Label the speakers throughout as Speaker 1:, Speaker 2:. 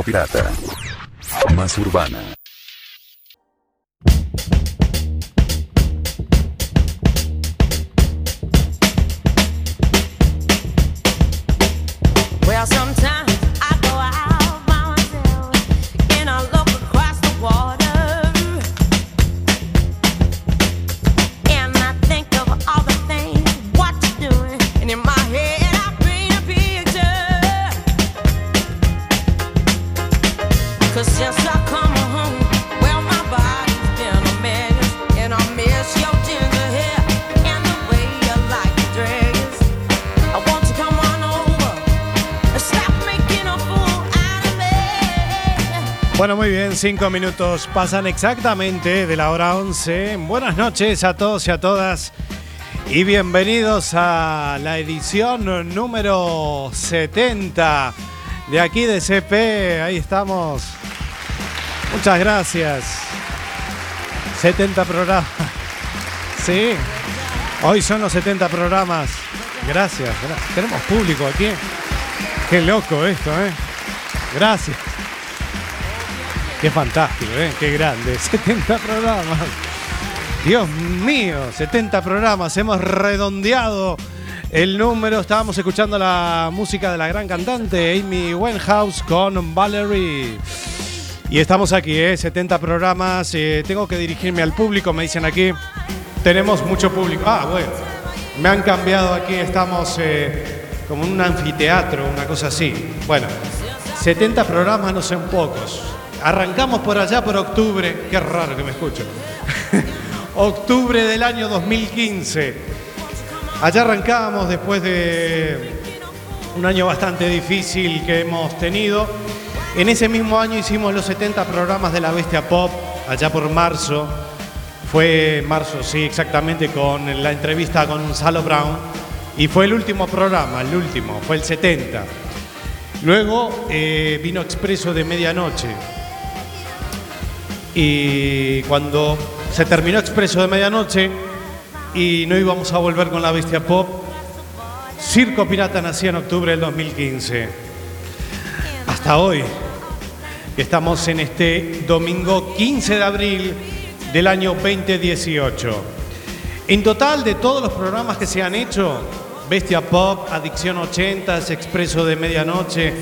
Speaker 1: Psicopirata. Más urbana.
Speaker 2: Bueno, muy bien, cinco minutos pasan exactamente de la hora 11. Buenas noches a todos y a todas y bienvenidos a la edición número 70 de aquí de CP. Ahí estamos. Muchas gracias. 70 programas. Sí, hoy son los 70 programas. Gracias. gra- Tenemos público aquí. Qué loco esto, ¿eh? Gracias. Qué fantástico, ¿eh? Qué grande. 70 programas. Dios mío, 70 programas. Hemos redondeado el número. Estábamos escuchando la música de la gran cantante Amy Winehouse con Valerie. Y estamos aquí, ¿eh? 70 programas. Eh, tengo que dirigirme al público, me dicen aquí. Tenemos mucho público. Ah, bueno. Me han cambiado aquí. Estamos eh, como en un anfiteatro, una cosa así. Bueno, 70 programas no son pocos. Arrancamos por allá por octubre. Qué raro que me escucho. octubre del año 2015. Allá arrancábamos después de un año bastante difícil que hemos tenido. En ese mismo año hicimos los 70 programas de la Bestia Pop, allá por marzo. Fue marzo, sí, exactamente, con la entrevista con Gonzalo Brown. Y fue el último programa, el último, fue el 70. Luego eh, vino Expreso de Medianoche. Y cuando se terminó Expreso de Medianoche y no íbamos a volver con la Bestia Pop, Circo Pirata nació en octubre del 2015. Hasta hoy, estamos en este domingo 15 de abril del año 2018. En total, de todos los programas que se han hecho, Bestia Pop, Adicción 80, Expreso de Medianoche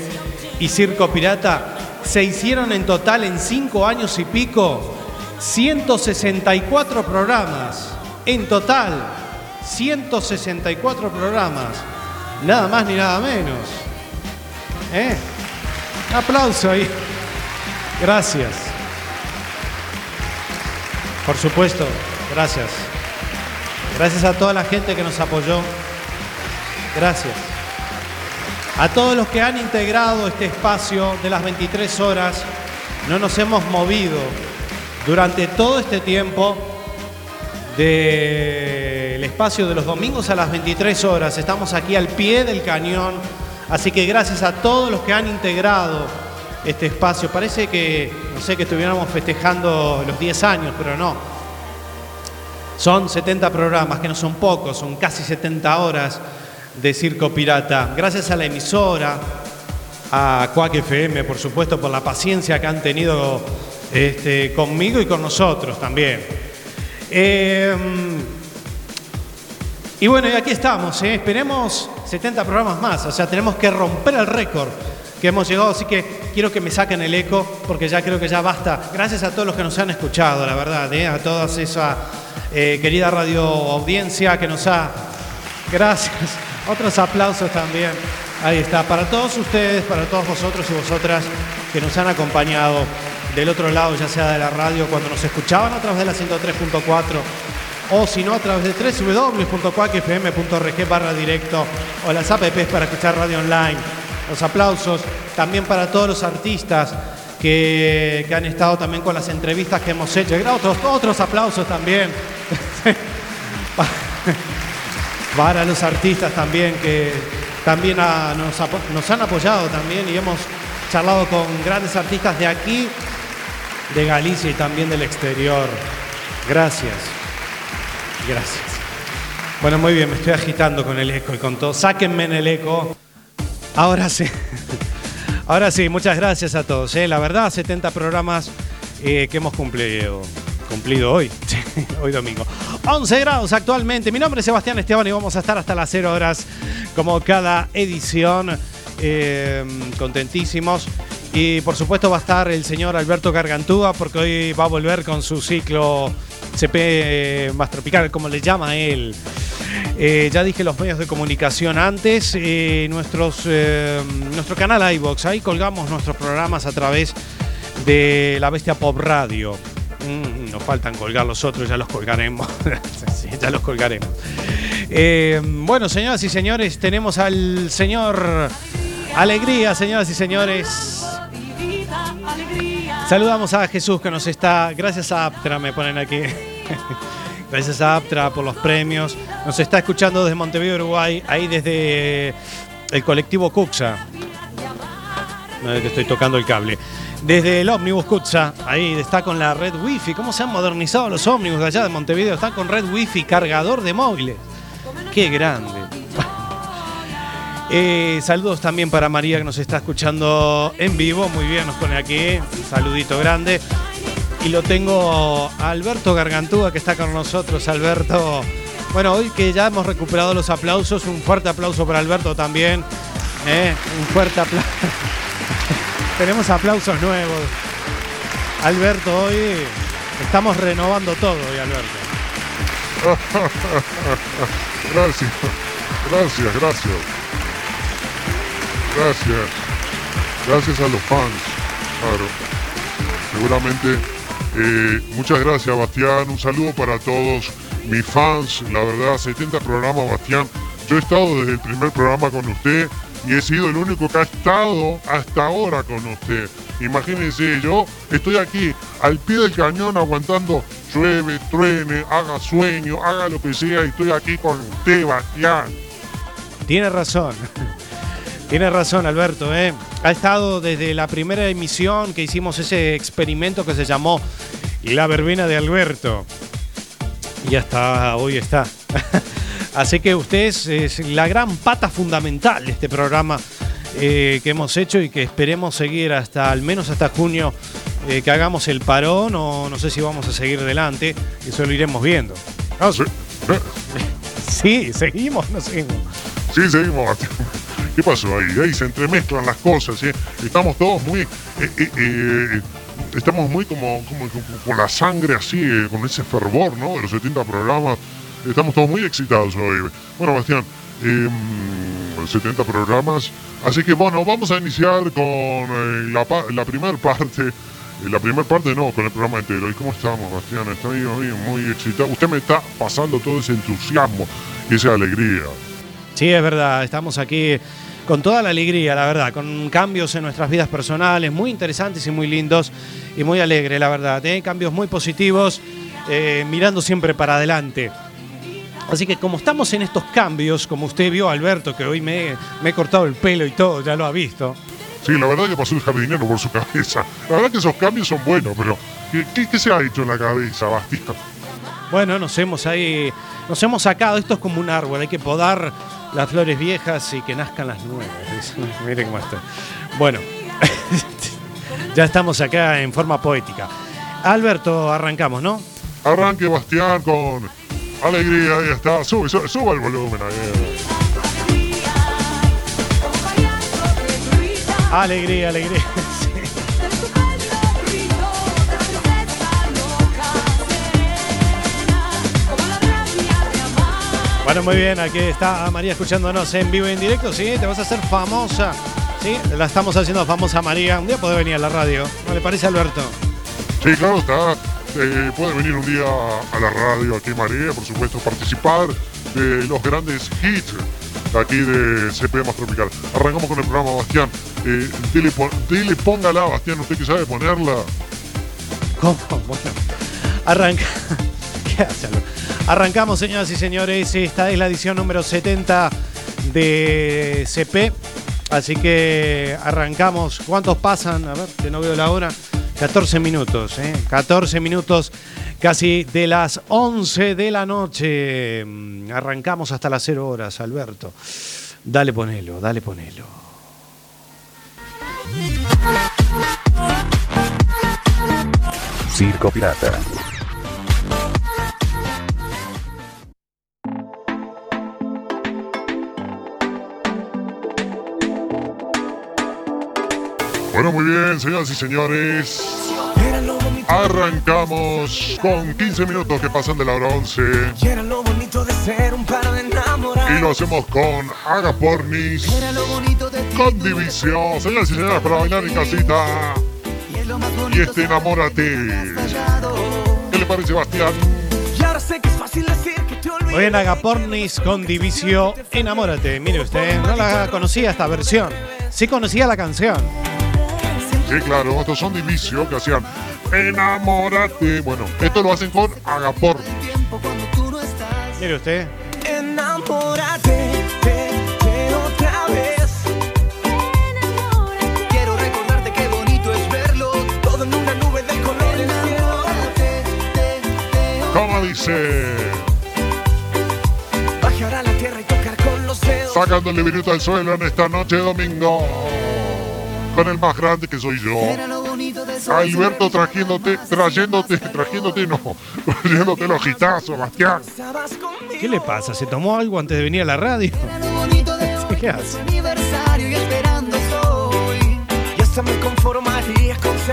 Speaker 2: y Circo Pirata, se hicieron en total en cinco años y pico 164 programas. En total, 164 programas. Nada más ni nada menos. ¿Eh? Aplauso ahí. Gracias. Por supuesto, gracias. Gracias a toda la gente que nos apoyó. Gracias. A todos los que han integrado este espacio de las 23 horas, no nos hemos movido durante todo este tiempo del espacio de los domingos a las 23 horas. Estamos aquí al pie del cañón, así que gracias a todos los que han integrado este espacio. Parece que, no sé, que estuviéramos festejando los 10 años, pero no. Son 70 programas, que no son pocos, son casi 70 horas de Circo Pirata. Gracias a la emisora, a Cuac FM, por supuesto, por la paciencia que han tenido este, conmigo y con nosotros también. Eh, y bueno, y aquí estamos, ¿eh? esperemos 70 programas más, o sea, tenemos que romper el récord que hemos llegado, así que quiero que me saquen el eco, porque ya creo que ya basta. Gracias a todos los que nos han escuchado, la verdad, ¿eh? a toda esa querida radio audiencia que nos ha... Gracias. Otros aplausos también. Ahí está, para todos ustedes, para todos vosotros y vosotras que nos han acompañado del otro lado, ya sea de la radio, cuando nos escuchaban a través de la 103.4 o si no a través de www.cuacfm.org barra directo o las apps para escuchar radio online. Los aplausos también para todos los artistas que, que han estado también con las entrevistas que hemos hecho. Otros, otros aplausos también. para los artistas también que también nos han apoyado también y hemos charlado con grandes artistas de aquí, de Galicia y también del exterior. Gracias. Gracias. Bueno, muy bien, me estoy agitando con el eco y con todo. Sáquenme en el eco. Ahora sí. Ahora sí, muchas gracias a todos. ¿eh? La verdad, 70 programas eh, que hemos cumplido, cumplido hoy, hoy domingo. 11 grados actualmente. Mi nombre es Sebastián Esteban y vamos a estar hasta las 0 horas como cada edición. Eh, contentísimos. Y por supuesto va a estar el señor Alberto Gargantúa porque hoy va a volver con su ciclo CP más tropical, como le llama él. Eh, ya dije los medios de comunicación antes, eh, nuestros, eh, nuestro canal iBox, ahí colgamos nuestros programas a través de la Bestia Pop Radio. Mm, nos faltan colgar los otros, ya los colgaremos. Ya los colgaremos. Eh, bueno, señoras y señores, tenemos al señor Alegría, señoras y señores. Saludamos a Jesús que nos está, gracias a Aptra me ponen aquí. Gracias a Aptra por los premios. Nos está escuchando desde Montevideo, Uruguay, ahí desde el colectivo Cuxa. No es que estoy tocando el cable. Desde el ómnibus Cuxa, ahí está con la red wifi. ¿Cómo se han modernizado los ómnibus de allá de Montevideo? Están con red wifi, cargador de móviles. Qué grande. Eh, saludos también para María que nos está escuchando en vivo. Muy bien, nos pone aquí. Un saludito grande. Y lo tengo a Alberto Gargantúa que está con nosotros. Alberto. Bueno, hoy que ya hemos recuperado los aplausos, un fuerte aplauso para Alberto también. ¿eh? Un fuerte aplauso. Tenemos aplausos nuevos. Alberto, hoy estamos renovando todo hoy, Alberto.
Speaker 3: Gracias, gracias, gracias. Gracias. Gracias a los fans. Claro. Seguramente. eh, muchas gracias, Bastián. Un saludo para todos mis fans. La verdad, 70 programas, Bastián. Yo he estado desde el primer programa con usted y he sido el único que ha estado hasta ahora con usted. Imagínense, yo estoy aquí al pie del cañón aguantando llueve, truene, haga sueño, haga lo que sea y estoy aquí con usted, Bastián.
Speaker 2: Tiene razón. Tiene razón, Alberto. ¿eh? Ha estado desde la primera emisión que hicimos ese experimento que se llamó La Verbena de Alberto. Y hasta hoy está. Así que usted es, es la gran pata fundamental de este programa eh, que hemos hecho y que esperemos seguir hasta al menos hasta junio eh, que hagamos el parón o no sé si vamos a seguir adelante. Eso lo iremos viendo.
Speaker 3: Ah, sí,
Speaker 2: Sí, seguimos, no seguimos.
Speaker 3: sí, seguimos. ¿Qué pasó ahí? Ahí se entremezclan las cosas, ¿eh? Estamos todos muy... eh, estamos muy como, como, como con la sangre así, con ese fervor, ¿no? De los 70 programas. Estamos todos muy excitados hoy. Bueno, Bastián, eh, 70 programas. Así que bueno, vamos a iniciar con eh, la, la primera parte. La primera parte no, con el programa entero. ¿Y cómo estamos, Bastián? Estoy muy, muy excitado. Usted me está pasando todo ese entusiasmo y esa alegría.
Speaker 2: Sí, es verdad, estamos aquí con toda la alegría, la verdad, con cambios en nuestras vidas personales muy interesantes y muy lindos y muy alegres, la verdad. ¿eh? Cambios muy positivos, eh, mirando siempre para adelante. Así que como estamos en estos cambios, como usted vio, Alberto, que hoy me, me he cortado el pelo y todo, ya lo ha visto.
Speaker 3: Sí, la verdad que pasó el jardinero por su cabeza. La verdad que esos cambios son buenos, pero ¿qué, qué- qué se ha hecho en la cabeza, Bastián?
Speaker 2: Bueno, nos hemos ahí, nos hemos sacado, esto es como un árbol, hay que podar las flores viejas y que nazcan las nuevas. Miren cómo está. Bueno, ya estamos acá en forma poética. Alberto, arrancamos, ¿no?
Speaker 3: Arranque, Bastián, con alegría. Ahí está. Sube, sube, suba el volumen ahí.
Speaker 2: Alegría, alegría. Bueno, muy bien, aquí está María escuchándonos en vivo y en directo, ¿sí? Te vas a hacer famosa, ¿sí? La estamos haciendo famosa María. Un día puede venir a la radio, ¿no le parece, Alberto?
Speaker 3: Sí, claro, está. Eh, puede venir un día a la radio aquí, María, por supuesto, participar de los grandes hits aquí de CP Más Tropical. Arrancamos con el programa, Bastián. Eh, dile, póngala, Bastián, usted que sabe ponerla.
Speaker 2: ¿Cómo? Bueno, arranca. ¿Qué? Arrancamos, señoras y señores. Esta es la edición número 70 de CP. Así que arrancamos. ¿Cuántos pasan? A ver, que no veo la hora. 14 minutos, ¿eh? 14 minutos casi de las 11 de la noche. Mm, Arrancamos hasta las 0 horas, Alberto. Dale, ponelo, dale, ponelo.
Speaker 4: Circo Pirata.
Speaker 3: Bueno, muy bien, señoras y señores. Arrancamos con 15 minutos que pasan de la hora 11
Speaker 5: Era lo bonito de ser un par de enamorados.
Speaker 3: y lo hacemos con Haga Pornis,
Speaker 5: Era lo bonito de ti.
Speaker 3: con División. Señoras y señores, para bailar en casita.
Speaker 5: Y
Speaker 3: este enamórate. ¿Qué le parece, Bastián?
Speaker 5: Y ahora sé que es fácil decir que te olvidé.
Speaker 2: Hoy en Agapornis con Divisio Enamórate. Mire usted, no la conocía esta versión. Sí conocía la canción.
Speaker 3: Sí, claro, estos son Divicio que hacían enamórate. Bueno, esto lo hacen con Agapor.
Speaker 2: Mire usted.
Speaker 5: Enamórate de, de otra vez. Quiero recordarte qué bonito es verlo. Todo en una nube del color del cielo.
Speaker 3: ¿Cómo dice?
Speaker 5: Bajar a la tierra y tocar con los dedos.
Speaker 3: Sacando el librito del suelo en esta noche de domingo. Con el más grande que soy yo. Alberto trayéndote, trayéndote, trayéndote, no, trayéndote los gitazos, Bastián.
Speaker 2: ¿Qué le pasa? ¿Se tomó algo antes de venir a la radio? ¿Qué hace?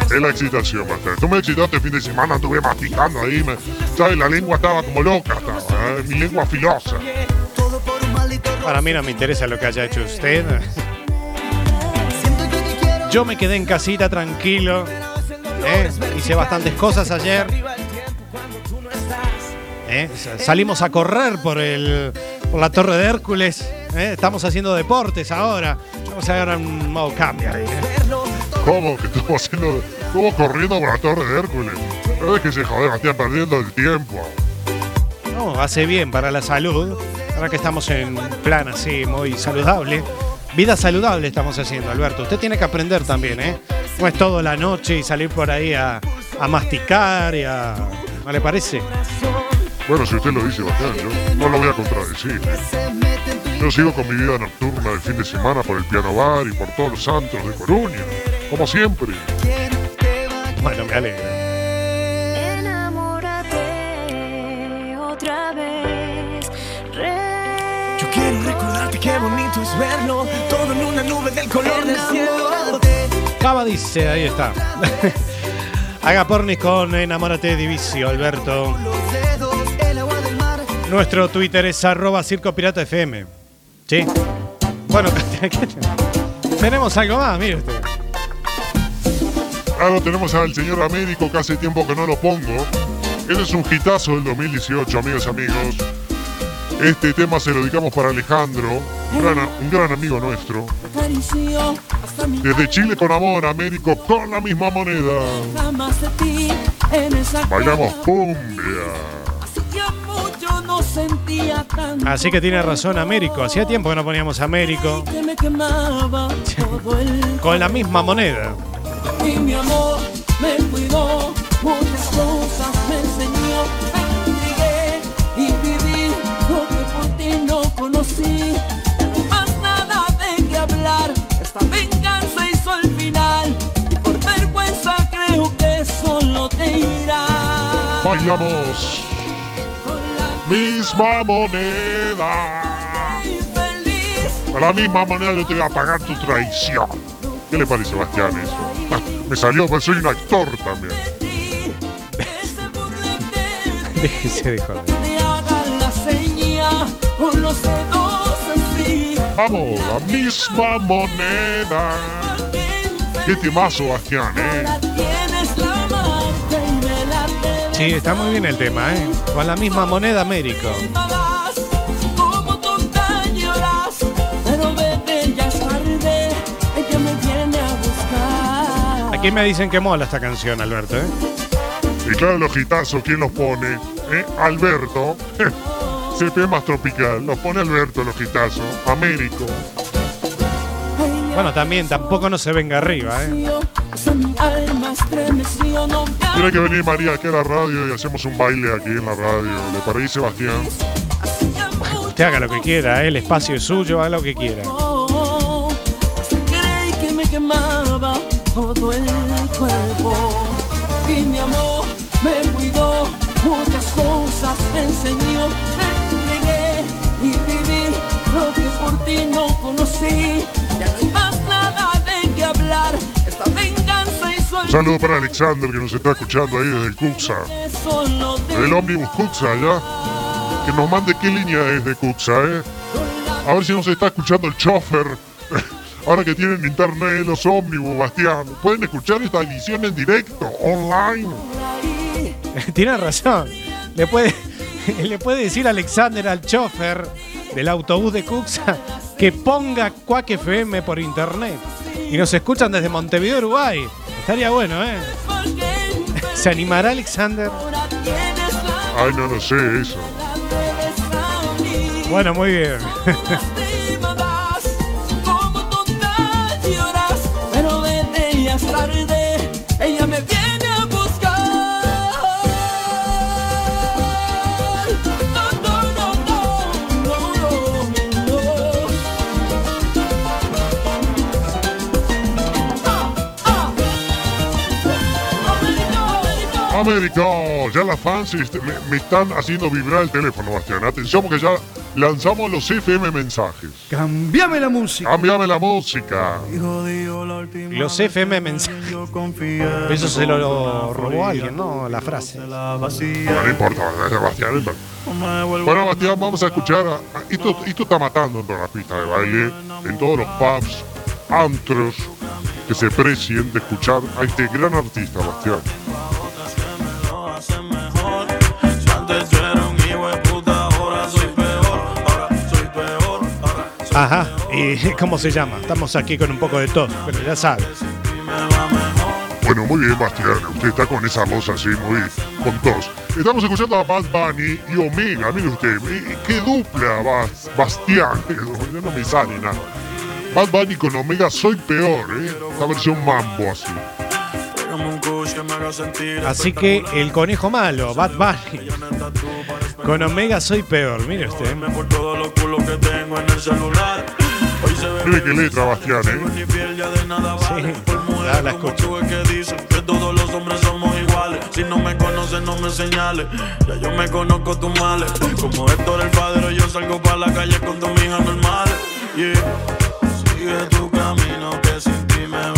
Speaker 3: Es la excitación, Bastián. Tú me excitaste el fin de semana, estuve masticando ahí, me, ¿sabes? La lengua estaba como loca, estaba, ¿eh? mi lengua filosa.
Speaker 2: Para mí no me interesa lo que haya hecho usted. Yo me quedé en casita tranquilo. ¿eh? Hice bastantes cosas ayer. ¿eh? Sa- Salimos a correr por, el, por la Torre de Hércules. ¿eh? Estamos haciendo deportes ahora. Vamos a ver un modo cambia ahí.
Speaker 3: ¿Cómo? Que estuvo haciendo, estuvo corriendo por la torre de Hércules. Es que se joder, Bastián, perdiendo el tiempo.
Speaker 2: No, hace bien para la salud. Ahora que estamos en plan así, muy saludable. Vida saludable estamos haciendo, Alberto. Usted tiene que aprender también, ¿eh? No es todo la noche y salir por ahí a, a masticar y a... ¿No le parece?
Speaker 3: Bueno, si usted lo dice, Bastián, yo no lo voy a contradecir. Yo sigo con mi vida nocturna del fin de semana por el piano bar y por todos los santos de Coruña. Como siempre.
Speaker 2: Bueno, me alegro.
Speaker 6: Enamórate otra vez. Re-
Speaker 5: Yo quiero qué bonito es verlo. Todo en una nube del color del cielo.
Speaker 2: Cava dice, ahí está. Haga pornis con Enamórate Divisio, Alberto. Nuestro Twitter es arroba Circo Pirata FM. ¿Sí? Bueno, tenemos algo más, mire usted.
Speaker 3: Ahora tenemos al señor Américo, que hace tiempo que no lo pongo. Este es un hitazo del 2018, amigos y amigos. Este tema se lo dedicamos para Alejandro, un gran, un gran amigo nuestro. Desde Chile con amor, Américo con la misma moneda. Bailamos cumbia.
Speaker 7: Hacía mucho no sentía tanto
Speaker 2: Así que tiene razón Américo. Hacía tiempo que no poníamos Américo. Con la misma moneda.
Speaker 7: y mi amor me cuidó muchas cosas me enseñó esta venganza hizo el final y por vergüenza creo que solo te con la
Speaker 3: misma moneda. A la misma moneda yo te voy a pagar tu traición. ¿Qué le parece, Sebastián, eso? Ah, Me salió, pues soy un actor también.
Speaker 2: Déjese de joder.
Speaker 3: Vamos, la misma moneda. Qué temazo, Bastián, ¿eh?
Speaker 2: Sí, está muy bien el tema, ¿eh? Con la misma moneda Américo. Aquí me dicen que mola esta canción, Alberto, ¿eh?
Speaker 3: Y claro, los gitazos, ¿quién los pone? ¿Eh? Alberto. CP más tropical. Los pone Alberto, los gitazos. Américo.
Speaker 2: Bueno, también tampoco no se venga arriba, ¿eh?
Speaker 3: Tiene que venir María aquí a la radio y hacemos un baile aquí en la radio. ¿Le parece, Sebastián?
Speaker 2: Usted haga lo que quiera, ¿eh? El espacio es suyo, haga lo que quiera.
Speaker 7: Todo el cuerpo. Y mi amor me cuidó, muchas cosas enseñó. Conocí. Ya no hay más nada de qué hablar. Esta venganza hizo
Speaker 3: saludo para Alexander que nos está escuchando ahí desde el Cuxa. Del ómnibus Cuxa, ¿ya? Que nos mande qué línea es de Cuxa, ¿eh? A ver si nos está escuchando el chofer. ahora que tienen internet, los ómnibus, Bastián, pueden escuchar esta edición en directo, online.
Speaker 2: Tiene razón. Le puede, le puede decir Alexander al chofer del autobús de Cuxa que ponga Quack FM por internet. Y nos escuchan desde Montevideo, Uruguay. Estaría bueno, ¿eh? ¿Se animará Alexander?
Speaker 3: Ay, no lo sé eso.
Speaker 2: Bueno, muy bien.
Speaker 3: América, ya las fans este, me, me están haciendo vibrar el teléfono, Bastián. Atención porque ya lanzamos los FM mensajes.
Speaker 5: Cambiame la música.
Speaker 3: Cambiame la música.
Speaker 2: Los FM mensajes. Eso se lo, lo robó alguien, ¿no? La frase.
Speaker 3: No, no importa, Bastián. Bueno, Bastián, vamos a escuchar. a- a- esto, esto está matando en todas las pistas de baile, en todos los pubs, antros, que se precien de escuchar a este gran artista, Bastián.
Speaker 2: Ajá. ¿Y cómo se llama? Estamos aquí con un poco de tos, pero ya sabes.
Speaker 3: Bueno, muy bien, Bastián. Usted está con esa voz así, muy con tos. Estamos escuchando a Bad Bunny y Omega. Mire usted, qué dupla, Bas- Bastián. Ya no me sale nada. Bad Bunny con Omega, soy peor, ¿eh? Esta versión mambo así.
Speaker 2: Así que el conejo malo, Bad Bunny. Con Omega soy peor, mire usted.
Speaker 3: Mire qué letra, Bastián, ¿eh?
Speaker 2: Sí, ya la escucho.
Speaker 8: que dicen que todos los hombres somos iguales. Si no me conoces, no me señales. Ya yo me conozco tus males. Como Héctor el padre, yo salgo para la calle con tus hijas normales. Yeah. Sigue tu camino que sin ti me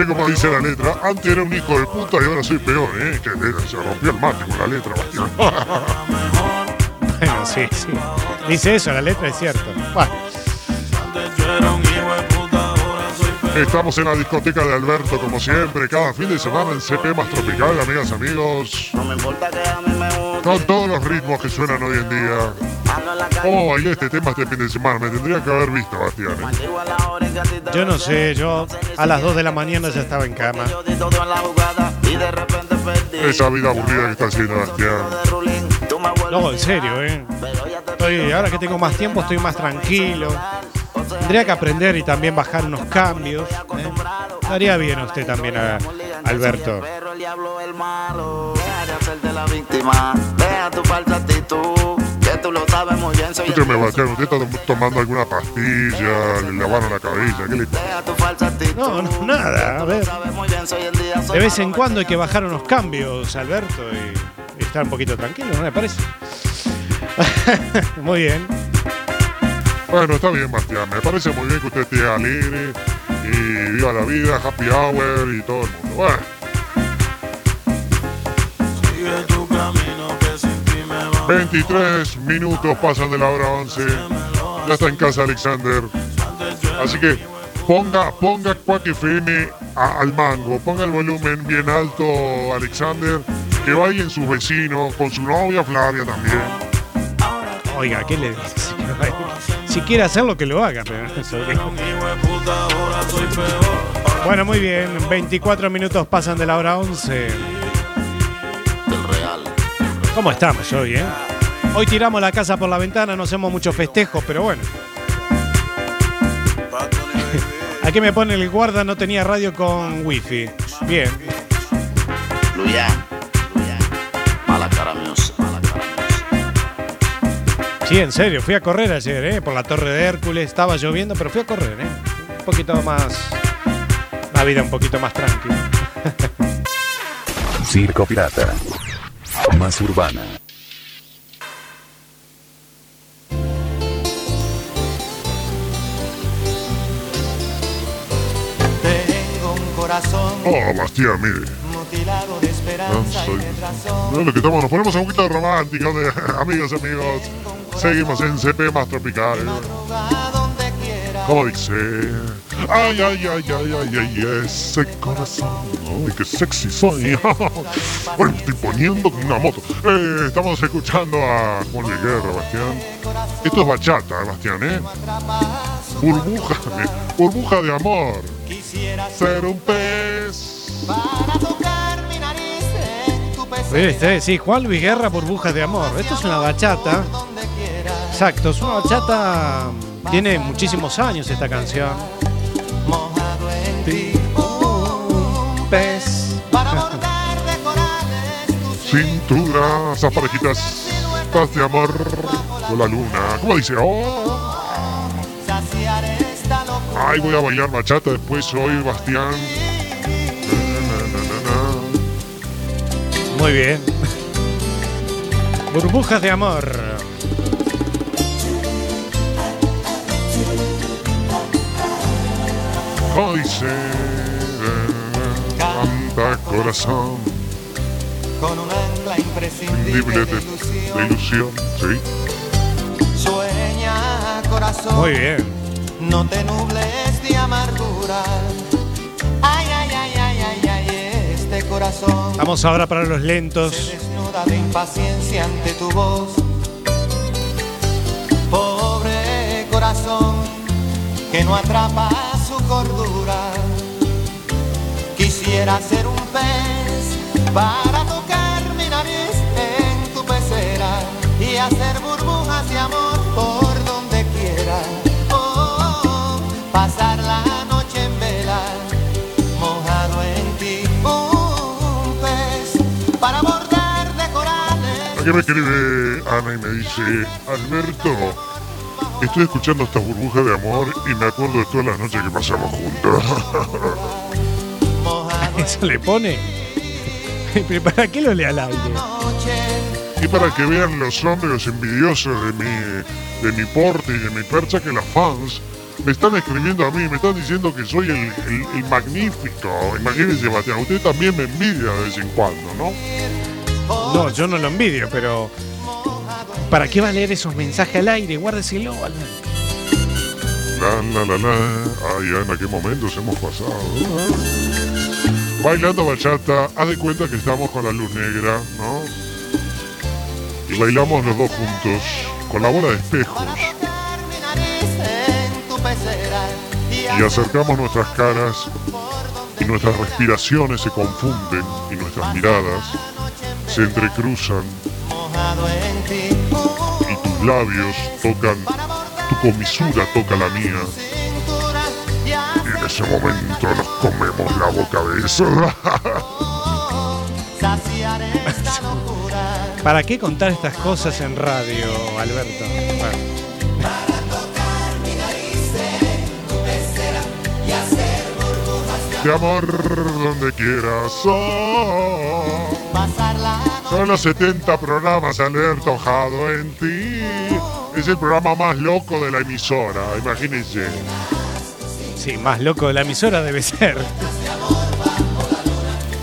Speaker 3: Mire cómo dice la letra. Antes era un hijo de puta y ahora soy peor, ¿eh? Que se rompió el mate con la letra, Bastián.
Speaker 2: Bueno, sí, sí. Dice eso, la letra es cierto. Bueno,
Speaker 3: Estamos en la discoteca de Alberto, como siempre, cada fin de semana en CP más tropical, amigas, amigos.
Speaker 5: No me importa que a mí me guste.
Speaker 3: Con todos los ritmos que suenan hoy en día. ¿Cómo bailé este tema este fin de semana? Me tendría que haber visto, Bastián. ¿eh?
Speaker 2: Yo no sé, yo a las 2 de la mañana ya estaba en cama.
Speaker 3: Esa vida aburrida que está haciendo Bastián.
Speaker 2: No, en serio, ¿eh? Estoy, ahora que tengo más tiempo estoy más tranquilo. Tendría que aprender y también bajar unos cambios. ¿eh? Estaría bien usted también, a- Alberto.
Speaker 5: Pero el diablo es el malo. Deja de hacerte la víctima. Deja tu falsa actitud. Que tú lo sabes muy bien. Soy el
Speaker 3: Escúcheme, Bastián, ¿usted está tom- tomando alguna pastilla? ¿Le lavaron la cabeza? ¿Qué le.
Speaker 2: No, no, nada, a ver. De vez en cuando hay que bajar unos cambios, Alberto, y, y estar un poquito tranquilo, ¿no le parece? Muy bien.
Speaker 3: Bueno, está bien, Bastián. Me parece muy bien que usted esté alegre y viva la vida, happy hour y todo el mundo. Bueno,
Speaker 8: Sigue tu camino que sin ti me va
Speaker 3: 23 minutos pasan de la hora 11. Ya está en casa Alexander. Así que ponga, ponga Quack FM a- al mango. Ponga el volumen bien alto, Alexander. Que vayan sus vecinos, con su novia Flavia también.
Speaker 2: Oiga, ¿qué le dice? Si quiere hacerlo, que lo haga. Pero. Bueno, muy bien. 24 minutos pasan de la hora 11. ¿Cómo estamos hoy, eh? Hoy tiramos la casa por la ventana, no hacemos muchos festejos, pero bueno. Aquí me pone el guarda, no tenía radio con wifi. Bien.
Speaker 5: Luyan.
Speaker 2: Sí, en serio, fui a correr ayer, ¿eh? Por la Torre de Hércules, estaba lloviendo, pero fui a correr, ¿eh? Un poquito más... La vida un poquito más tranquila.
Speaker 4: Circo Pirata. Más urbana.
Speaker 9: Tengo un corazón
Speaker 3: Oh, Bastián, mire.
Speaker 9: mutilado de
Speaker 3: No soy. No, lo que estamos, nos ponemos un poquito románticos, de, amigos, amigos. Seguimos en CP más tropical. Como dice. Ay, ay, ay, ay, ay, ay, ese corazón. Ay, qué sexy soy. bueno, me estoy poniendo como una moto. Eh, estamos escuchando a Juan Luis Guerra, Bastián. Esto es bachata, Bastián, ¿eh? Burbuja, de- burbuja de amor. Ser un pez.
Speaker 2: ¿Viste? Sí, Juan Luis Guerra, burbujas de amor. Esto es una bachata. Exacto, es una bachata. Tiene muchísimos años esta canción. Pez.
Speaker 3: Cintura, esas parejitas estás de amor con la luna. ¿Cómo dice? Oh. Ay, voy a bailar bachata después hoy, Bastián.
Speaker 2: Muy bien. Burbujas de amor.
Speaker 3: ¿Cómo dice? Canta corazón,
Speaker 9: Con un ancla imprescindible
Speaker 3: de, de ilusión. Sí.
Speaker 9: Sueña, corazón.
Speaker 2: Muy bien.
Speaker 9: No te nubles de amargura. Ay, ay, ay, ay, ay, ay, este corazón
Speaker 2: Vamos ahora para los lentos.
Speaker 9: desnuda de impaciencia ante tu voz. Pobre corazón que no atrapa Quisiera ser un pez para tocar mi nariz en tu pecera y hacer burbujas de amor por donde quiera. Oh, pasar la noche en vela, mojado en ti, un pez para bordar de corales.
Speaker 3: Aquí me escribe Ana y me dice, Alberto, estoy escuchando estas burbujas de amor y me acuerdo de todas las noches que pasamos juntos.
Speaker 2: Eso le pone. ¿Pero para qué lo lee al aire?
Speaker 3: y para que vean los hombres envidiosos de mi, de mi porte y de mi percha que las fans me están escribiendo a mí, me están diciendo que soy el, el- el magnífico. Imagínense, Sebastián, usted también me envidia de vez en cuando, ¿no?
Speaker 2: No, yo no lo envidio, pero. ¿Para qué va a leer esos mensajes al aire? Guárdeselo, Alberto.
Speaker 3: La, la, la, la. Ay, Ana, qué momentos hemos pasado. Bailando bachata, haz de cuenta que estamos con la luz negra, ¿no? Y bailamos los dos juntos, con la bola de espejos.
Speaker 9: Y
Speaker 3: acercamos nuestras caras y nuestras respiraciones se confunden y nuestras miradas se entrecruzan labios tocan, tu comisura toca la mía.
Speaker 9: y
Speaker 3: en ese momento nos comemos la boca de eso.
Speaker 2: ¿Para qué contar estas cosas en radio, Alberto?
Speaker 3: De amor donde quieras. Oh. Son los 70 programas Alberto Ojado en ti. Es el programa más loco de la emisora, imagínense.
Speaker 2: Sí, más loco de la emisora debe ser.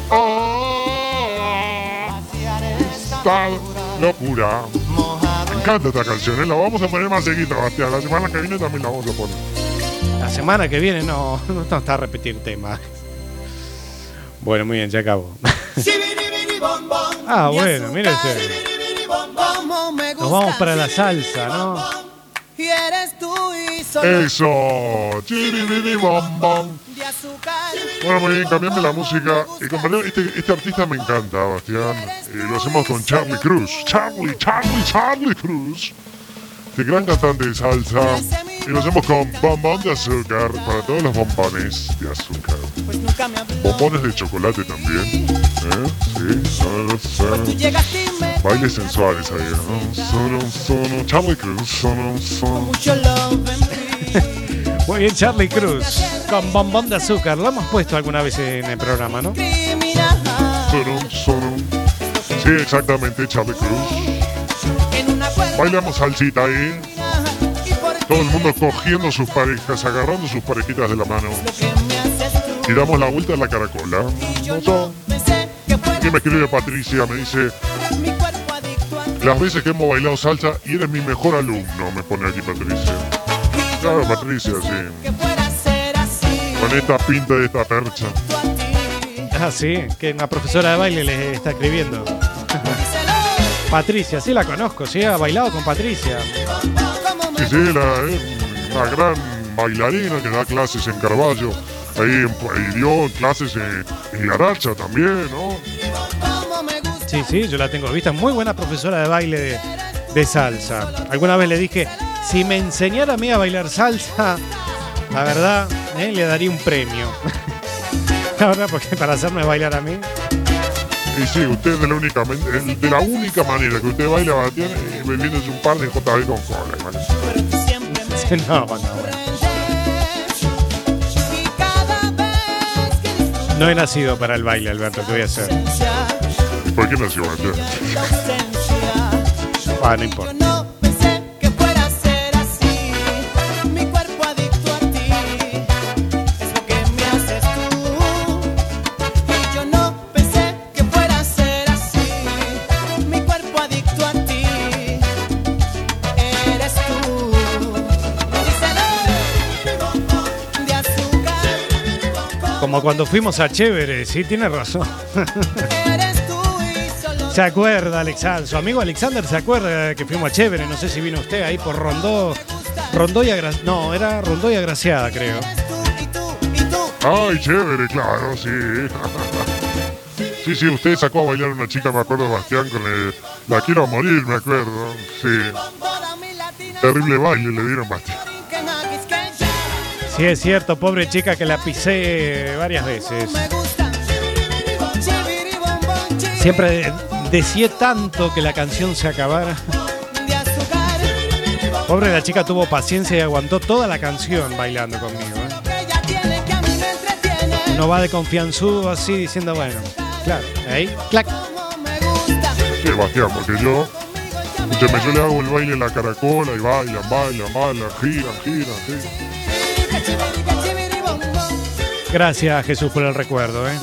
Speaker 3: Oh, esta locura. Me encanta esta canción, ¿eh? la vamos a poner más seguida, Bastián. La semana que viene también la vamos a poner.
Speaker 2: La semana que viene no, no está a repetir tema. Bueno, muy bien, ya acabó. Ah, bueno, mire usted. Nos vamos para la salsa, ¿no?
Speaker 10: Y eres tú y solo
Speaker 3: Eso. Bueno, muy bien, cambiame la música. Y compañero, este, este artista me encanta, Bastián. Eh, lo hacemos con Charlie Cruz. Charlie, Charlie, Charlie Cruz. Este gran cantante de salsa. Y lo hacemos con bombón de azúcar para todos los bombones de azúcar.
Speaker 10: Pues nunca me.
Speaker 3: Bombones de chocolate también. ¿Eh? Sí, solo,
Speaker 10: Tú
Speaker 3: solo.
Speaker 10: llegaste y me
Speaker 3: Bailes sensuales ahí. Solo, solo. Charlie Cruz. Solo, solo.
Speaker 10: mucho love en mí.
Speaker 2: Muy bien, Charlie Cruz. Con bombón de azúcar. Lo hemos puesto alguna vez en el programa, ¿no?
Speaker 3: Solo, solo. Sí, exactamente, Charlie Cruz. Bailamos salsita ahí. Todo el mundo cogiendo sus parejas, agarrando sus parejitas de la mano. Y damos la vuelta a la caracola.
Speaker 10: Y
Speaker 3: me escribe Patricia, me dice, las veces que hemos bailado salsa y eres mi mejor alumno, me pone aquí Patricia. Claro, Patricia, sí. Con esta pinta de esta percha.
Speaker 2: Ah, sí, que una profesora de baile le está escribiendo. Patricia, sí la conozco, sí, ha bailado con Patricia.
Speaker 3: Sí, sí, la, es una gran bailarina que da clases en Carballo. Ahí en- y dio clases en, en Laracha también, ¿no?
Speaker 2: Sí, sí, yo la tengo vista. Muy buena profesora de baile de, de salsa. Alguna vez le dije, si me enseñara a mí a bailar salsa, la verdad, eh, le daría un premio. la verdad, porque para hacerme bailar a mí.
Speaker 3: Y sí, usted de la única, de la única manera que usted baila es bebiéndose un par de JB con cola.
Speaker 2: no, no, bueno. No he nacido para el baile, Alberto, ¿qué voy a hacer?
Speaker 3: ¿Y por qué nació Bastián?
Speaker 2: Ah, no importa. Como cuando fuimos a Chévere, sí, tiene razón. Se acuerda, Alexander. Su amigo Alexander se acuerda que fuimos a Chévere. No sé si vino usted ahí por Rondó. Rondó y Agra- No, era Rondó y Agraciada, creo.
Speaker 3: Ay, chévere, claro, sí. Sí, sí, usted sacó a bailar una chica, me acuerdo, Bastián, con el, La quiero morir, me acuerdo. Sí. Terrible baile le dieron, Bastián.
Speaker 2: Sí, es cierto, pobre chica que la pisé varias veces. Siempre de- deseé tanto que la canción se acabara. Pobre la chica tuvo paciencia y aguantó toda la canción bailando conmigo. ¿eh? No va de confianzudo así diciendo, bueno, claro, ahí, clac.
Speaker 3: Sí, Bastián, porque yo. Yo le hago el baile en la caracola y bailan, bailan, bailan, giran, giran, giran.
Speaker 2: Gracias Jesús por el recuerdo, ¿eh?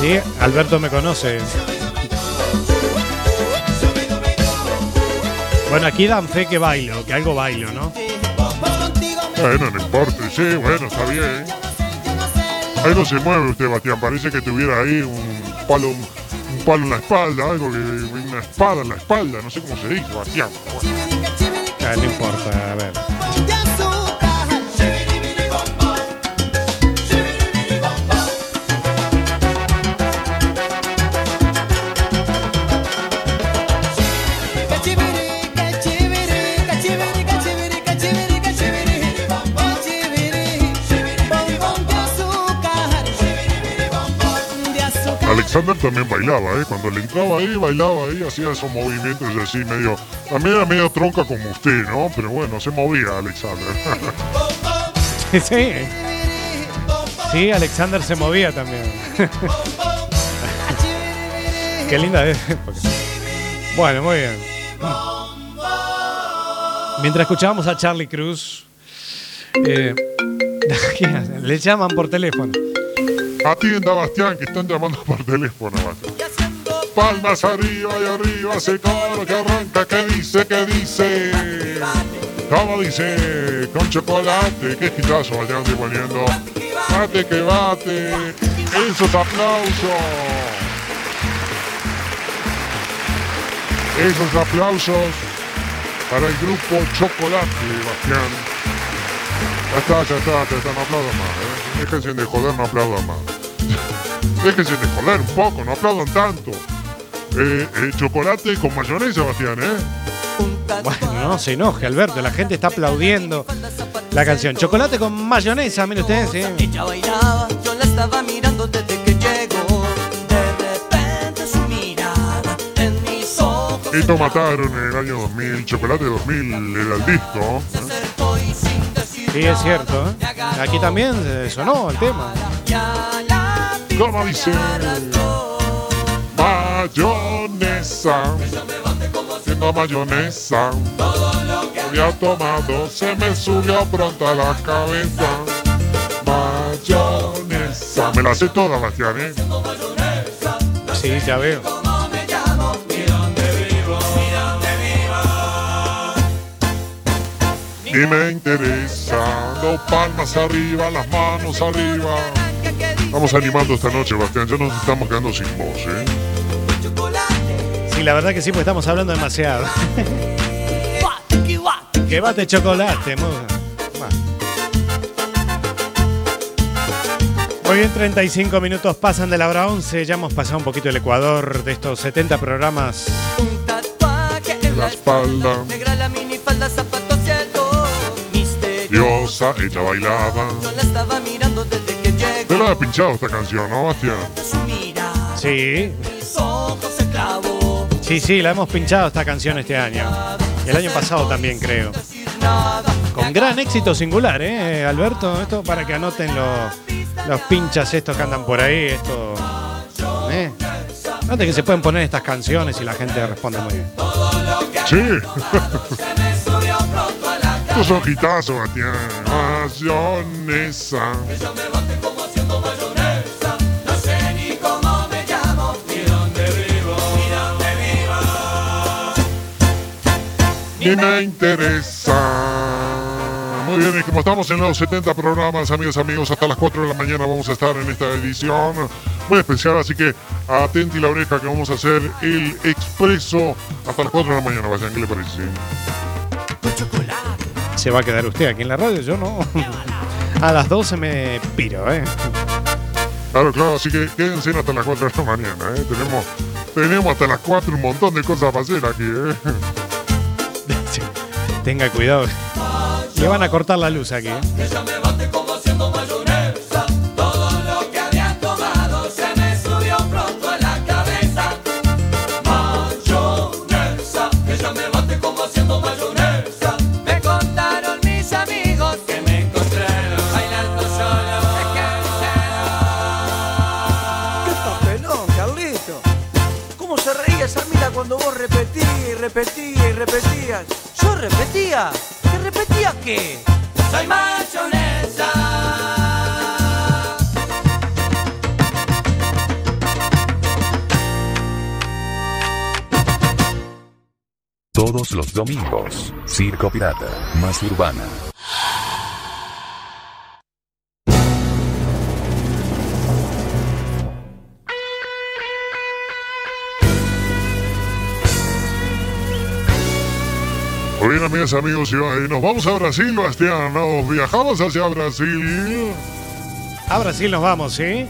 Speaker 2: Sí, Alberto me conoce. Bueno, aquí dan fe que bailo, que algo bailo, ¿no?
Speaker 3: Bueno, no importa, sí, bueno, está bien. Ahí no se mueve usted, Bastián, parece que tuviera ahí un palo, un palo en la espalda, algo que, una espada en la espalda, no sé cómo se dice, Bastián.
Speaker 2: Ah, no importa, a ver.
Speaker 3: Alexander también bailaba, ¿eh? Cuando le entraba ahí, bailaba ahí, hacía esos movimientos así medio... También era medio tronca como usted, ¿no? Pero bueno, se movía Alexander.
Speaker 2: Sí. Sí, Alexander se movía también. Qué linda es. Bueno, muy bien. Mientras escuchábamos a Charlie Cruz, eh, le llaman por teléfono.
Speaker 3: Atienda, Bastián, que están llamando por teléfono. Palmas arriba y arriba, ese coro que arranca, que dice, que dice. ¿Cómo dice? Con chocolate. Qué hitazo, Bastián, estoy poniendo. Bate que bate. Esos aplausos. Esos aplausos para el grupo Chocolate, Bastián. Ya está, ya está, ya está, no aplaudan más. ¿eh? Déjense de joder, no aplaudan más. Déjense de joder un poco, no aplaudan tanto. Eh, eh, chocolate con mayonesa, Bastián, ¿eh?
Speaker 2: Bueno, no se enoje, Alberto, la gente está aplaudiendo la canción. Chocolate con mayonesa, mire usted, sí.
Speaker 1: Ella bailaba, yo la estaba mirando desde que llegó. De repente su mirada en mis ojos.
Speaker 3: Esto mataron en el año 2000, Chocolate 2000 era el disco. ¿eh?
Speaker 2: Sí, es cierto. ¿eh? Aquí también eh, sonó el tema.
Speaker 3: ¿Cómo dice? Mayonesa. mayonesa. Siendo mayonesa. Había tomado, se me subió pronto a la cabeza. Mayonesa. Me la sé toda, Bastián, ¿eh?
Speaker 2: Sí, ya veo.
Speaker 3: Y me interesa. Dos palmas arriba, las manos arriba. Vamos animando esta noche, Bastián. Ya nos estamos quedando sin voz, ¿eh?
Speaker 2: Sí, la verdad que sí, pues estamos hablando demasiado. que bate chocolate, mu. Va. Muy bien, 35 minutos pasan de la hora 11. Ya hemos pasado un poquito el Ecuador de estos 70 programas.
Speaker 1: Tatuaje en
Speaker 3: La
Speaker 1: la
Speaker 3: espalda.
Speaker 1: negra, la minifalda,
Speaker 3: Diosa, ella bailaba.
Speaker 1: Yo la estaba mirando desde que
Speaker 3: Te
Speaker 1: llegó.
Speaker 3: la ha pinchado esta canción, ¿no, Bastián?
Speaker 2: Sí, sí, sí, la hemos pinchado esta canción este año. Y el año pasado también, creo. Con gran éxito singular, ¿eh, Alberto? Esto para que anoten los, los pinchas estos que andan por ahí. Esto. ¿eh? Note que se pueden poner estas canciones y la gente responde muy bien.
Speaker 3: Sí. Estos son hitazos, Bastián. Mayonesa. Y me interesa. Muy bien, y como estamos en los 70 programas, amigas amigos, hasta las 4 de la mañana vamos a estar en esta edición muy especial, así que atenti la oreja que vamos a hacer el expreso hasta las 4 de la mañana, Bastián, ¿qué le parece?
Speaker 2: Se va a quedar usted aquí en la radio, yo no. A las 12 me piro, ¿eh?
Speaker 3: Claro, claro, así que quédense hasta las 4 de la mañana, ¿eh? Tenemos, tenemos hasta las 4 un montón de cosas para hacer aquí, ¿eh?
Speaker 2: Tenga cuidado. Le van a cortar la luz aquí. ¿eh?
Speaker 1: Ella me bate
Speaker 7: repetías y repetías? ¿Yo repetía? ¿Que repetía qué?
Speaker 1: Soy mayonesa.
Speaker 4: Todos los domingos, Circo Pirata, más urbana.
Speaker 3: Bien, amigas, amigos, y nos vamos a Brasil, Bastián. Nos viajamos hacia Brasil.
Speaker 2: A Brasil nos vamos, ¿sí?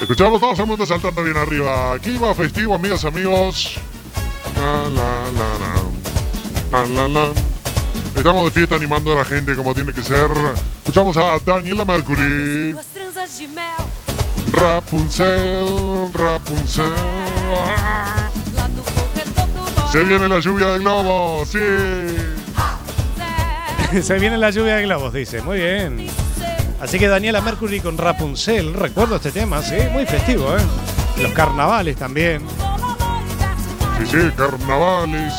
Speaker 3: Escuchamos todos el mundo saltando bien arriba. Aquí va festivo, amigas, amigos. La, la, la, la. La, la, la. Estamos de fiesta animando a la gente como tiene que ser. Escuchamos a Daniela Mercury. Rapunzel, Rapunzel. Se viene la lluvia de globos, sí.
Speaker 2: Se viene la lluvia de globos, dice. Muy bien. Así que Daniela Mercury con Rapunzel. Recuerdo este tema, sí. Muy festivo, ¿eh? Los carnavales también.
Speaker 3: Sí, sí, carnavales.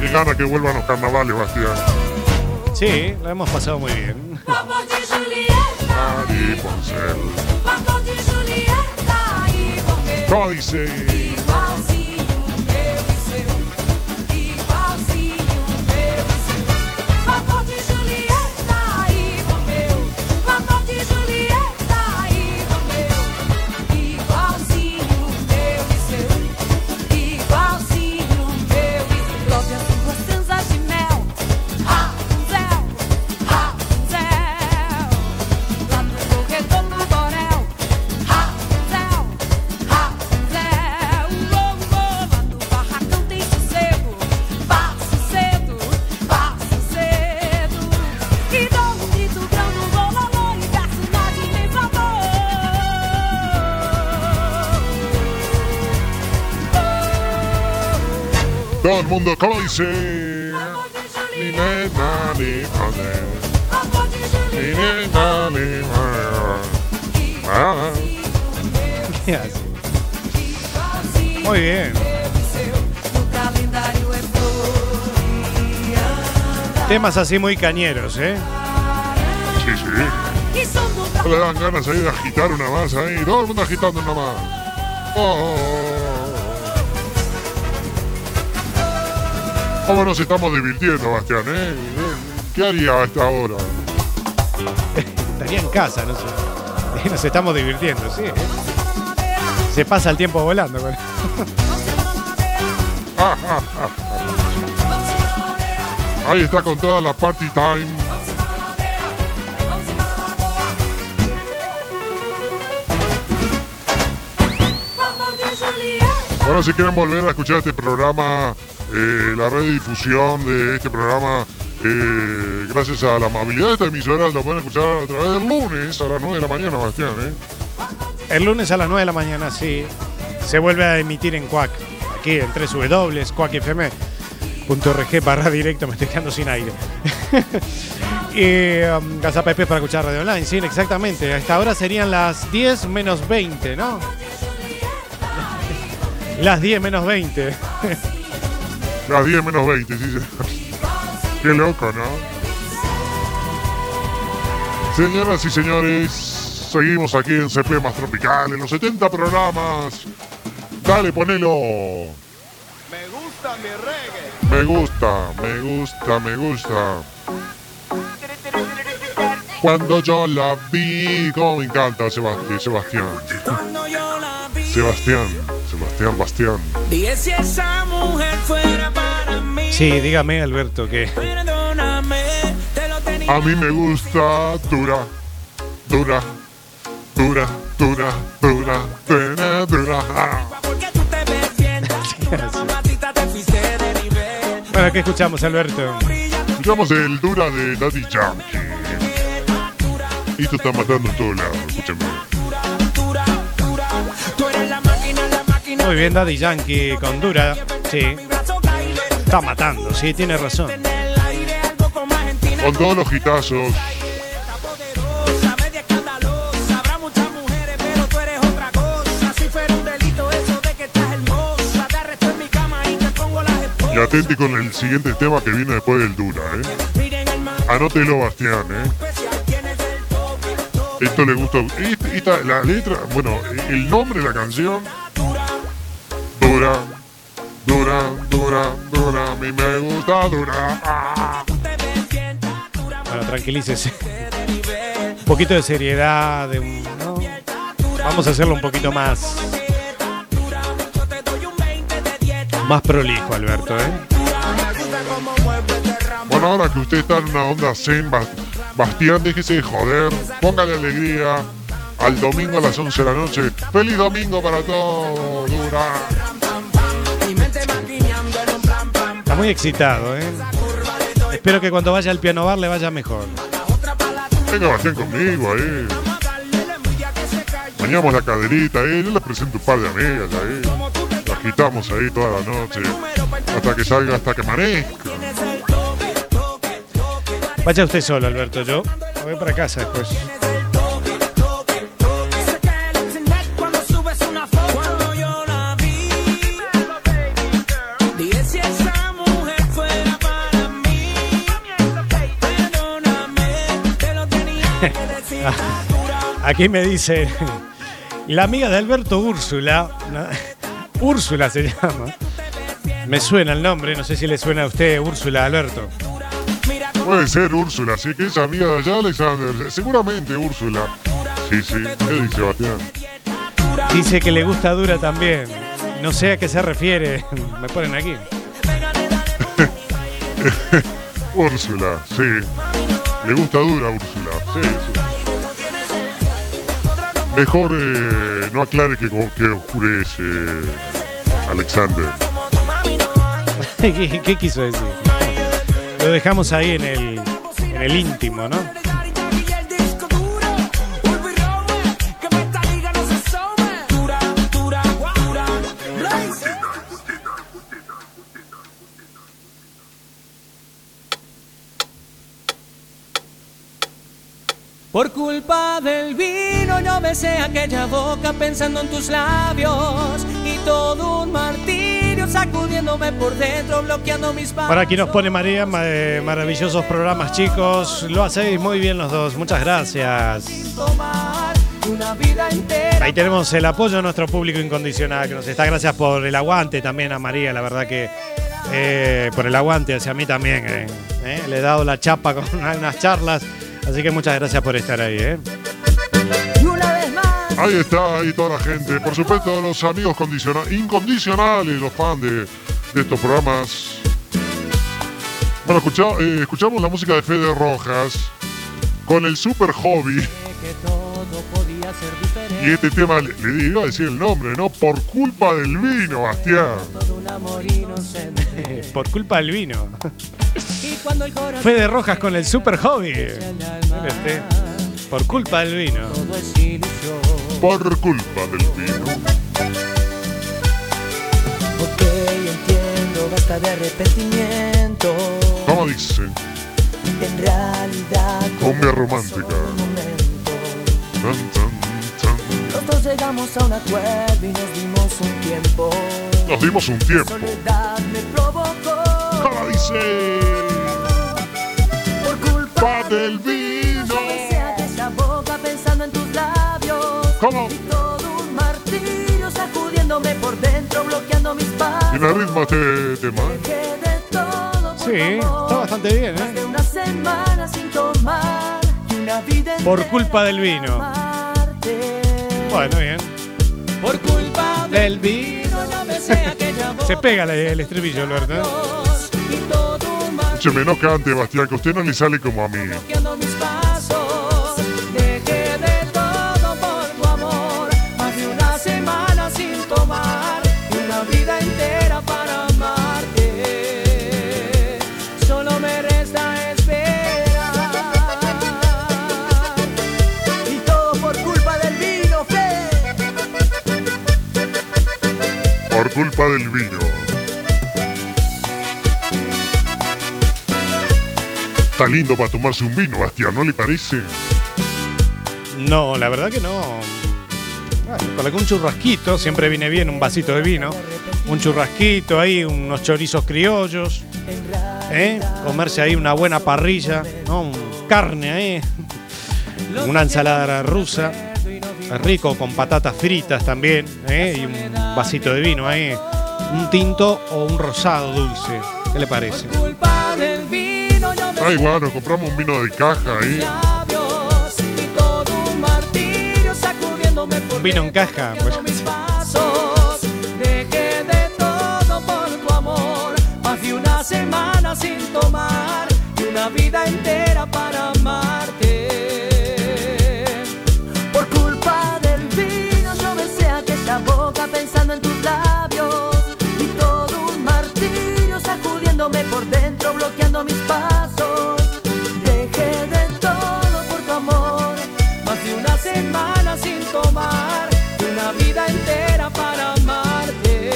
Speaker 3: Qué gana que vuelvan los carnavales, Bastián.
Speaker 2: Sí, lo hemos pasado muy bien.
Speaker 6: Vamos
Speaker 3: dice? El mundo, ¿cómo dice? Mi nena, mi madre. Mi nena, mi. Ah.
Speaker 2: Muy bien. Temas así muy cañeros, ¿eh?
Speaker 3: Sí, sí. No le dan ganas ahí de agitar una más ahí. Todo el mundo agitando una más. Oh, oh, oh. ¿Cómo nos estamos divirtiendo, Bastián, eh? ¿Qué haría a esta hora?
Speaker 2: Estaría en casa, no sé. Nos estamos divirtiendo, sí. ¿eh? Se pasa el tiempo volando. con-
Speaker 3: Ah, ah, ah, ah. Ahí está con toda la party time. Bueno, si quieren volver a escuchar este programa, eh, la redifusión de este programa, eh, gracias a la amabilidad de esta emisora, lo pueden escuchar a través del lunes a las 9 de la mañana, Bastián, ¿eh?
Speaker 2: El lunes a las 9 de la mañana, sí. Se vuelve a emitir en Quack. Aquí en 3 W, quackfm.org barra directo. Me estoy quedando sin aire. y um, Casa Pepe para escuchar radio online. Sí, exactamente. A esta hora serían las 10 menos 20, ¿no? Las 10 menos 20.
Speaker 3: Las 10 menos 20, sí. Qué loco, ¿no? Señoras y señores, seguimos aquí en CP Más Tropical, en los 70 programas. Dale, ponelo.
Speaker 11: Me gusta mi reggae.
Speaker 3: Me gusta, me gusta, me gusta. Cuando yo la vi, como me encanta Sebasti- Sebastián.
Speaker 1: Cuando yo la vi,
Speaker 3: Sebastián, Sebastián, Bastián.
Speaker 1: para.
Speaker 2: Sí, dígame, Alberto, que.
Speaker 3: A mí me gusta dura, dura, dura, dura, dura, dura, dura.
Speaker 2: Bueno, ¿qué escuchamos, Alberto?
Speaker 3: Escuchamos el dura de Daddy Yankee. Y esto está matando en todos lados, escúchame.
Speaker 2: Muy bien, Daddy Yankee con Dura. Sí, está matando, sí, tiene razón.
Speaker 3: Con todos los
Speaker 1: cama y
Speaker 3: atenti con el siguiente tema que viene después del dura, ¿eh? Anótelo, Bastián, ¿eh? Esto le gusta. Esta- la letra, bueno, el nombre de la canción. Dura, dura, dura, dura. A mí me gusta dura. Ah.
Speaker 2: Bueno, tranquilícese. Un poquito de seriedad, de un- ¿no? Vamos a hacerlo un poquito más. Más prolijo, Alberto, ¿eh?
Speaker 3: Bueno, ahora que usted está en una onda zen, Bas- Bastián, déjese de joder. Póngale alegría al domingo a las 11 de la noche. ¡Feliz domingo para todos! Dura.
Speaker 2: Muy excitado, ¿eh? Espero que cuando vaya al piano bar le vaya mejor.
Speaker 3: Venga, Bastián conmigo ahí. Bañamos la caderita ahí. Yo les presento un par de amigas ahí. La agitamos ahí toda la noche. Hasta que salga, hasta que amanezca.
Speaker 2: Vaya usted solo, Alberto. Yo me voy para casa después. Aquí me dice la amiga de Alberto Úrsula. Úrsula se llama. Me suena el nombre, no sé si le suena a usted Úrsula, Alberto.
Speaker 3: Puede ser Úrsula, sí que es amiga de allá, Alexander. Seguramente Úrsula. Sí, sí. ¿Qué dice Bastián?
Speaker 2: Dice que le gusta dura también. No sé a qué se refiere. Me ponen aquí.
Speaker 3: Úrsula, sí. Le gusta dura Úrsula. Sí, sí. Mejor eh, no aclare que, que oscurece, Alexander.
Speaker 2: ¿Qué, qué quiso decir? Lo dejamos ahí en el, en el íntimo, ¿no?
Speaker 1: Por culpa del vino yo besé aquella boca pensando en tus labios y
Speaker 7: todo un martirio sacudiéndome por dentro, bloqueando mis pasos.
Speaker 2: Por aquí nos pone María, ma- eh, maravillosos programas chicos. Lo hacéis muy bien los dos, muchas gracias. Ahí tenemos el apoyo de nuestro público incondicional que nos está. Gracias por el aguante también a María, la verdad que eh, por el aguante hacia mí también. eh, eh, Le he dado la chapa con unas charlas, así que muchas gracias por estar ahí.
Speaker 3: Ahí está, ahí toda la gente. Por supuesto, los amigos condiciona- incondicionales, los fans de, de estos programas. Bueno, escucha- eh, escuchamos la música de Fede Rojas con el super hobby. Y este tema, le, le iba a decir el nombre, ¿no? Por culpa del vino, Bastián.
Speaker 7: Todo un amor inocente.
Speaker 2: Por culpa del vino. Fede Rojas con el super hobby. Por culpa del vino.
Speaker 3: Por culpa del vino.
Speaker 7: Ok, entiendo, basta de arrepentimiento.
Speaker 3: ¿Cómo dice?
Speaker 7: En realidad,
Speaker 3: Cumbia romántica. Tan, tan, tan.
Speaker 7: los dos llegamos a un acuerdo y nos dimos un tiempo.
Speaker 3: Nos dimos un tiempo.
Speaker 7: Soledad me provocó.
Speaker 3: ¿Cómo dice?
Speaker 7: Por culpa
Speaker 3: del vino. ¿Cómo?
Speaker 7: Y todo un martirio sacudiéndome por dentro, bloqueando mis pasos.
Speaker 3: ¿Tiene ritmo este tema?
Speaker 7: Dejé de todo por
Speaker 2: Sí, está bastante bien,
Speaker 7: Más
Speaker 2: ¿eh?
Speaker 7: de una semana sin tomar y una vida
Speaker 2: Por culpa del vino. Bueno, bien.
Speaker 7: Por culpa
Speaker 2: Del vino.
Speaker 7: no besé aquella boca
Speaker 2: Se pega el, el estribillo, Alberto.
Speaker 7: y todo un
Speaker 3: Escúcheme, no cante, Bastián, que a usted no le sale como a mí.
Speaker 7: bloqueando mis pasos. Culpa del vino.
Speaker 3: Está lindo para tomarse un vino, Bastián, ¿no le parece?
Speaker 2: No, la verdad que no. Bueno, con algún churrasquito, siempre viene bien un vasito de vino. Un churrasquito ahí, unos chorizos criollos. ¿eh? Comerse ahí una buena parrilla, ¿no? Carne ahí. Una ensalada rusa. Rico, con patatas fritas también. ¿eh? Vasito de vino ahí. Un tinto o un rosado dulce. ¿Qué le parece?
Speaker 3: Ay, bueno, compramos un vino de caja ahí.
Speaker 7: un
Speaker 2: vino en caja, pues.
Speaker 7: semana sin tomar y una vida entera por dentro bloqueando mis pasos. Dejé de todo por tu amor, más de una semana sin tomar una vida entera para amarte.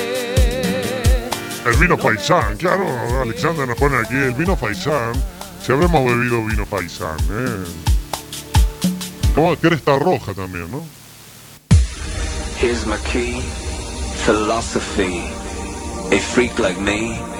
Speaker 3: El vino paisán, claro, Alexander nos pone aquí el vino paisán. Si habremos bebido vino paisán, ¿eh? Como cresta roja también, ¿no?
Speaker 12: Here's my key, philosophy. A freak like me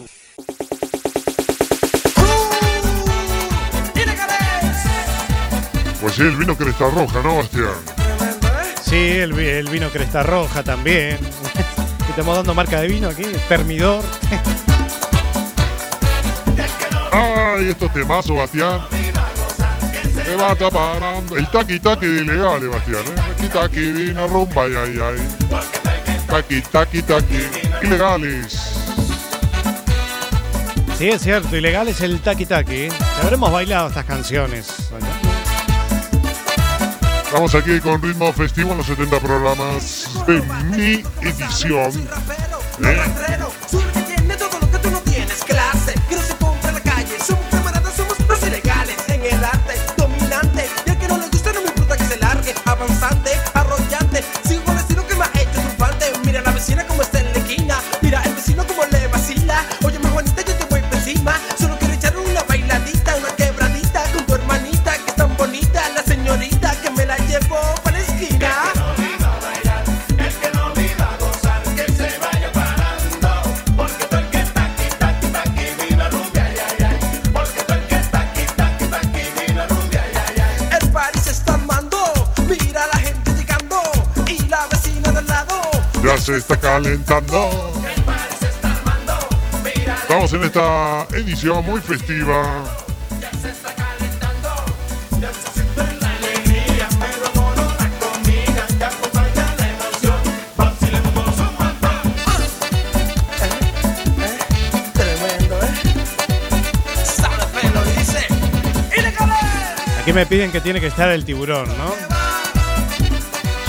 Speaker 3: Pues sí, el vino cresta roja, ¿no, Bastián?
Speaker 2: Sí, el, vi- el vino Cresta Roja también. Estamos dando marca de vino aquí, termidor.
Speaker 3: Ay, estos temazos, Bastián. Se va parando. El taqui taqui de ilegales, Bastián. ¿eh? Taqui taqui, vino rumba, ay, ay, ay. Taqui taqui taqui. Ilegales.
Speaker 2: Sí, es cierto, ilegal es el taqui taqui. Habremos bailado estas canciones.
Speaker 3: Estamos aquí con ritmo festivo en los 70 programas de mi edición. ¿eh? Calentando. Estamos en esta edición muy festiva.
Speaker 2: Aquí me piden que tiene que estar el tiburón, ¿no?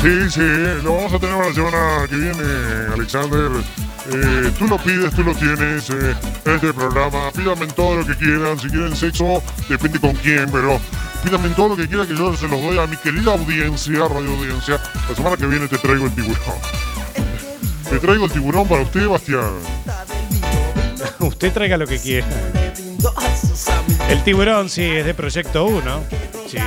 Speaker 3: Sí, sí, lo vamos a tener la semana que viene, Alexander. Eh, tú lo pides, tú lo tienes. eh, este programa, pídame todo lo que quieran. Si quieren sexo, depende con quién, pero pídame todo lo que quieran que yo se los doy a mi querida audiencia, radio audiencia. La semana que viene te traigo el tiburón. Te traigo el tiburón para usted, Bastián.
Speaker 2: Usted traiga lo que quiera. El tiburón, sí, es de Proyecto 1. Sí.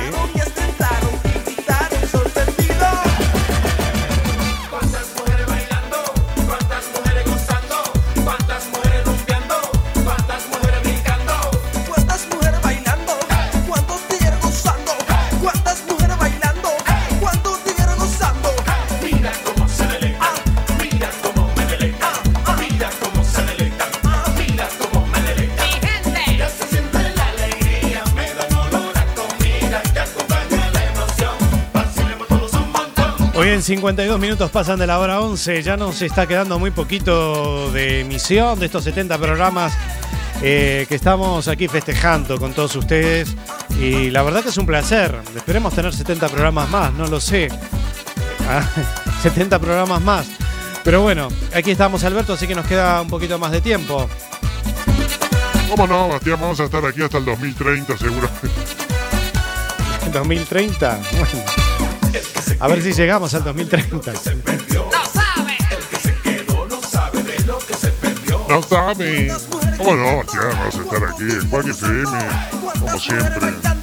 Speaker 2: 52 minutos pasan de la hora 11. Ya nos está quedando muy poquito de emisión de estos 70 programas eh, que estamos aquí festejando con todos ustedes. Y la verdad que es un placer. Esperemos tener 70 programas más, no lo sé. Ah, 70 programas más. Pero bueno, aquí estamos Alberto, así que nos queda un poquito más de tiempo.
Speaker 3: ¿Cómo no, Bastián? Vamos a estar aquí hasta el 2030, seguro.
Speaker 2: 2030. Bueno. A ver si llegamos al 2030.
Speaker 3: No sabe. ¿Cómo no, Bastián? Vamos a estar aquí en Quack FM, como siempre.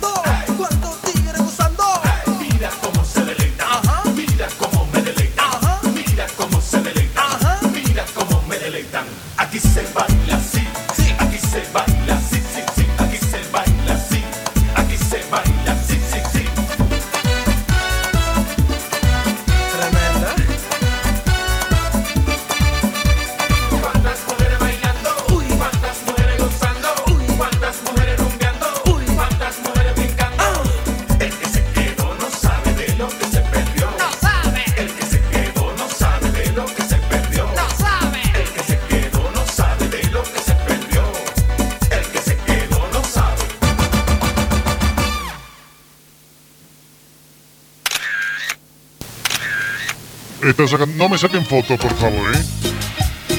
Speaker 3: Sacando- no me saquen fotos, por favor, ¿eh?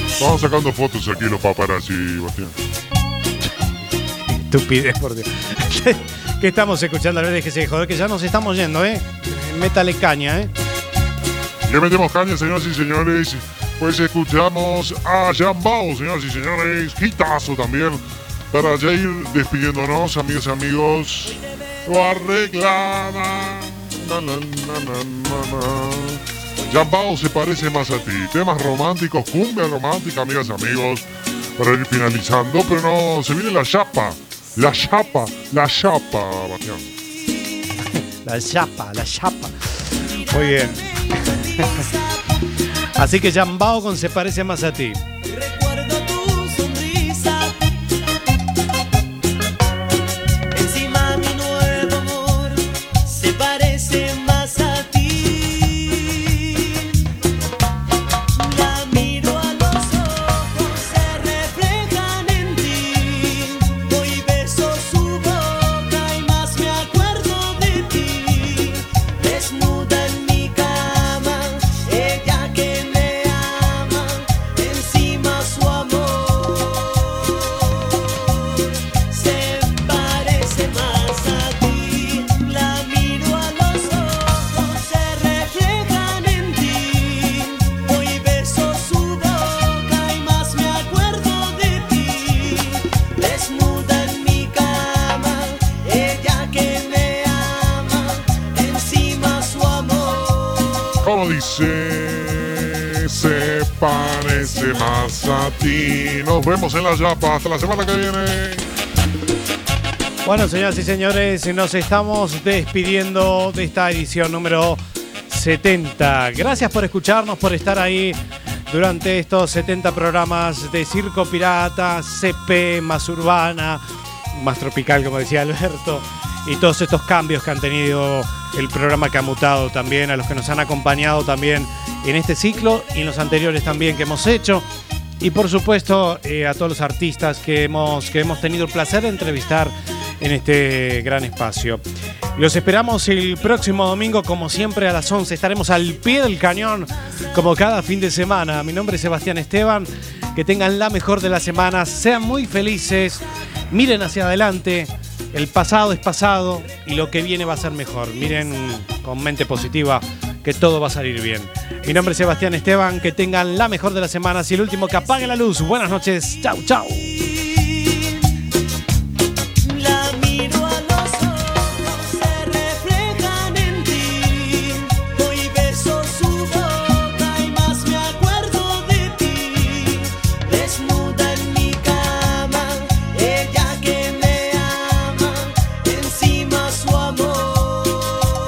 Speaker 3: Estamos sacando fotos aquí los paparazzi, Bastián.
Speaker 2: Estupidez, por Dios. ¿Qué estamos escuchando? A ver, déjese joder, que ya nos estamos yendo, ¿eh? Métale caña, ¿eh?
Speaker 3: Le metemos caña, señoras y señores. Pues escuchamos a Jambao, señoras y señores. Hitazo también. Para ya ir despidiéndonos, amigas y amigos. Lo arreglada. Na, na, na, Jambao se parece más a ti. Temas románticos, cumbia romántica, amigas y amigos. Para ir finalizando, pero no, se viene la chapa. La chapa, la chapa, Bastián.
Speaker 2: La chapa, la chapa. Muy bien. Así que Jambao con Se parece más a ti.
Speaker 3: Parece más a ti. Nos vemos en la Yapa. Hasta la semana que viene.
Speaker 2: Bueno, señoras y señores, nos estamos despidiendo de esta edición número 70. Gracias por escucharnos, por estar ahí durante estos 70 programas de Circo Pirata, CP, más urbana, más tropical, como decía Alberto, y todos estos cambios que han tenido el programa que ha mutado también, a los que nos han acompañado también en este ciclo y en los anteriores también que hemos hecho. Y por supuesto eh, a todos los artistas que hemos, que hemos tenido el placer de entrevistar en este gran espacio. Los esperamos el próximo domingo, como siempre, a las 11. Estaremos al pie del cañón, como cada fin de semana. Mi nombre es Sebastián Esteban. Que tengan la mejor de las semanas. Sean muy felices. Miren hacia adelante. El pasado es pasado y lo que viene va a ser mejor. Miren con mente positiva que todo va a salir bien. Mi nombre es Sebastián Esteban. Que tengan la mejor de las semanas y el último que apague la luz. Buenas noches. Chau, chau.